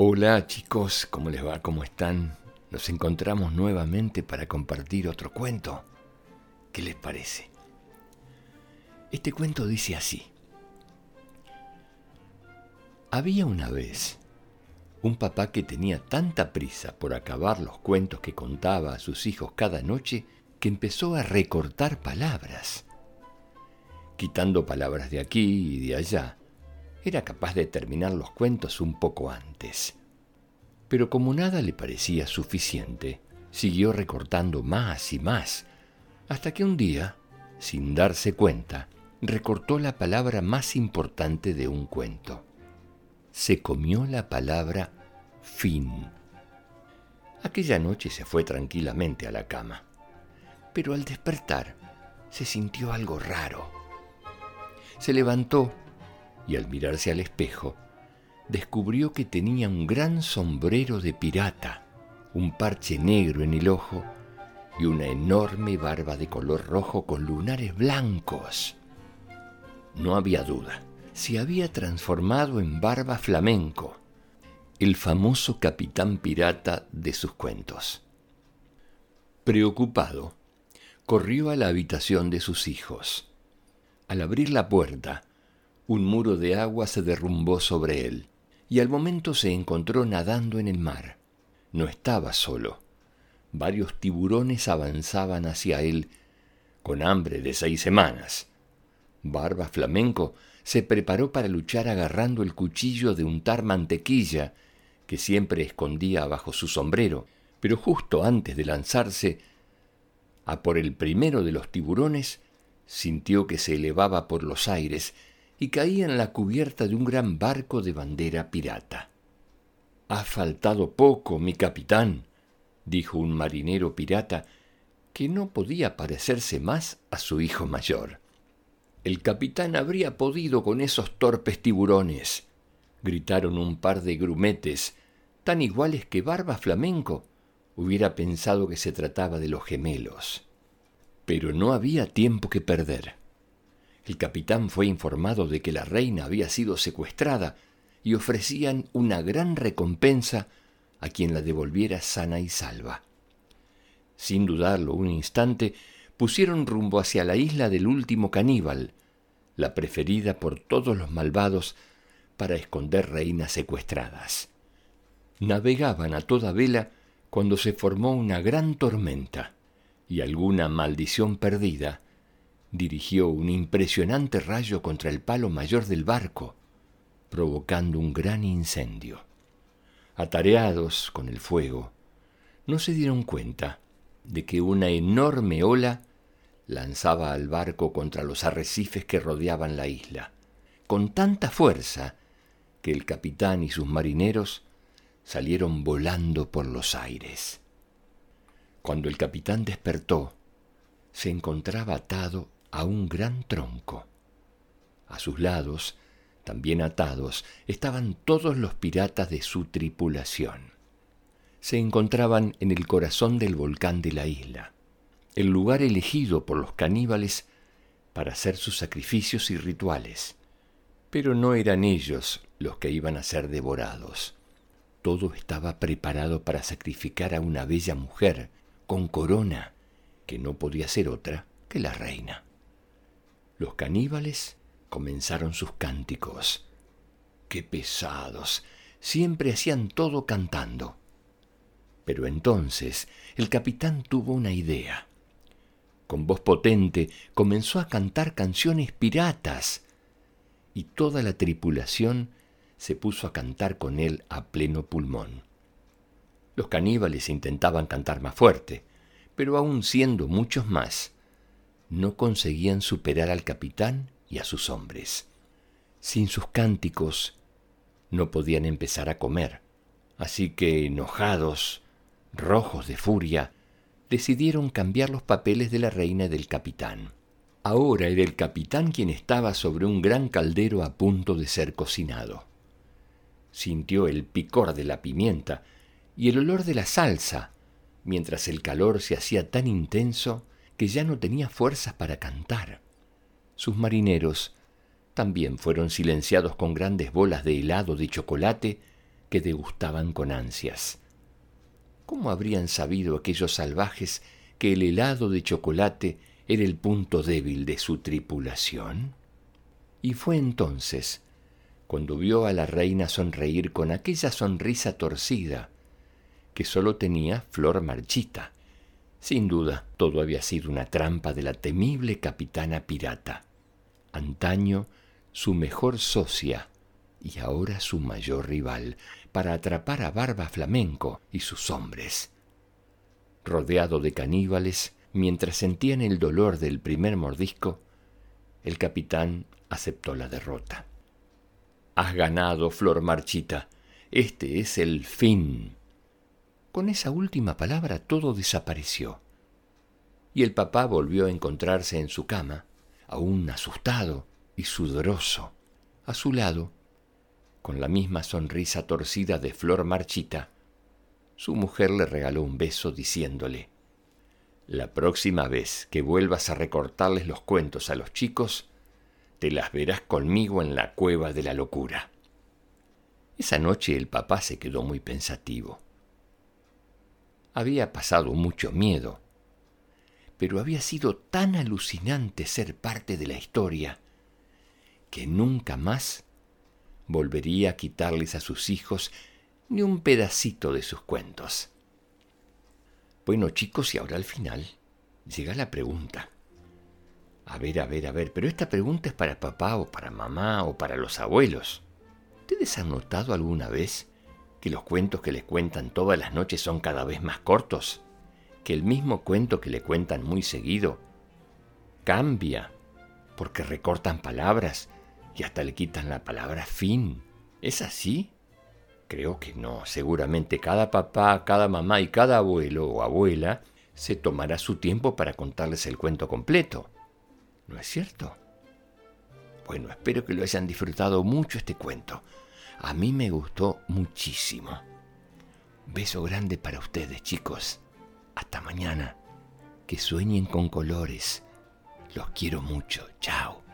Hola chicos, ¿cómo les va? ¿Cómo están? Nos encontramos nuevamente para compartir otro cuento. ¿Qué les parece? Este cuento dice así. Había una vez un papá que tenía tanta prisa por acabar los cuentos que contaba a sus hijos cada noche que empezó a recortar palabras. Quitando palabras de aquí y de allá, era capaz de terminar los cuentos un poco antes. Pero como nada le parecía suficiente, siguió recortando más y más, hasta que un día, sin darse cuenta, recortó la palabra más importante de un cuento. Se comió la palabra fin. Aquella noche se fue tranquilamente a la cama, pero al despertar se sintió algo raro. Se levantó y al mirarse al espejo, descubrió que tenía un gran sombrero de pirata, un parche negro en el ojo y una enorme barba de color rojo con lunares blancos. No había duda, se había transformado en barba flamenco, el famoso capitán pirata de sus cuentos. Preocupado, corrió a la habitación de sus hijos. Al abrir la puerta, un muro de agua se derrumbó sobre él, y al momento se encontró nadando en el mar. No estaba solo. Varios tiburones avanzaban hacia él con hambre de seis semanas. Barba Flamenco se preparó para luchar agarrando el cuchillo de untar mantequilla que siempre escondía bajo su sombrero, pero justo antes de lanzarse a por el primero de los tiburones, sintió que se elevaba por los aires y caía en la cubierta de un gran barco de bandera pirata. Ha faltado poco, mi capitán, dijo un marinero pirata que no podía parecerse más a su hijo mayor. El capitán habría podido con esos torpes tiburones, gritaron un par de grumetes, tan iguales que Barba Flamenco hubiera pensado que se trataba de los gemelos. Pero no había tiempo que perder. El capitán fue informado de que la reina había sido secuestrada y ofrecían una gran recompensa a quien la devolviera sana y salva. Sin dudarlo un instante, pusieron rumbo hacia la isla del último caníbal, la preferida por todos los malvados para esconder reinas secuestradas. Navegaban a toda vela cuando se formó una gran tormenta y alguna maldición perdida dirigió un impresionante rayo contra el palo mayor del barco, provocando un gran incendio. Atareados con el fuego, no se dieron cuenta de que una enorme ola lanzaba al barco contra los arrecifes que rodeaban la isla, con tanta fuerza que el capitán y sus marineros salieron volando por los aires. Cuando el capitán despertó, se encontraba atado a un gran tronco. A sus lados, también atados, estaban todos los piratas de su tripulación. Se encontraban en el corazón del volcán de la isla, el lugar elegido por los caníbales para hacer sus sacrificios y rituales. Pero no eran ellos los que iban a ser devorados. Todo estaba preparado para sacrificar a una bella mujer con corona, que no podía ser otra que la reina. Los caníbales comenzaron sus cánticos. ¡Qué pesados! Siempre hacían todo cantando. Pero entonces el capitán tuvo una idea. Con voz potente comenzó a cantar canciones piratas y toda la tripulación se puso a cantar con él a pleno pulmón. Los caníbales intentaban cantar más fuerte, pero aun siendo muchos más, no conseguían superar al capitán y a sus hombres. Sin sus cánticos no podían empezar a comer, así que, enojados, rojos de furia, decidieron cambiar los papeles de la reina y del capitán. Ahora era el capitán quien estaba sobre un gran caldero a punto de ser cocinado. Sintió el picor de la pimienta y el olor de la salsa, mientras el calor se hacía tan intenso que ya no tenía fuerzas para cantar. Sus marineros también fueron silenciados con grandes bolas de helado de chocolate que degustaban con ansias. ¿Cómo habrían sabido aquellos salvajes que el helado de chocolate era el punto débil de su tripulación? Y fue entonces cuando vio a la reina sonreír con aquella sonrisa torcida que sólo tenía Flor Marchita. Sin duda, todo había sido una trampa de la temible capitana pirata, antaño su mejor socia y ahora su mayor rival, para atrapar a Barba Flamenco y sus hombres. Rodeado de caníbales, mientras sentían el dolor del primer mordisco, el capitán aceptó la derrota. Has ganado, Flor Marchita. Este es el fin. Con esa última palabra todo desapareció. Y el papá volvió a encontrarse en su cama, aún asustado y sudoroso. A su lado, con la misma sonrisa torcida de Flor Marchita, su mujer le regaló un beso diciéndole, La próxima vez que vuelvas a recortarles los cuentos a los chicos, te las verás conmigo en la cueva de la locura. Esa noche el papá se quedó muy pensativo. Había pasado mucho miedo, pero había sido tan alucinante ser parte de la historia que nunca más volvería a quitarles a sus hijos ni un pedacito de sus cuentos. Bueno chicos, y ahora al final llega la pregunta. A ver, a ver, a ver, pero esta pregunta es para papá o para mamá o para los abuelos. ¿Ustedes han notado alguna vez que los cuentos que les cuentan todas las noches son cada vez más cortos? ¿Que el mismo cuento que le cuentan muy seguido cambia porque recortan palabras y hasta le quitan la palabra fin? ¿Es así? Creo que no. Seguramente cada papá, cada mamá y cada abuelo o abuela se tomará su tiempo para contarles el cuento completo. ¿No es cierto? Bueno, espero que lo hayan disfrutado mucho este cuento. A mí me gustó muchísimo. Beso grande para ustedes, chicos. Hasta mañana. Que sueñen con colores. Los quiero mucho. Chao.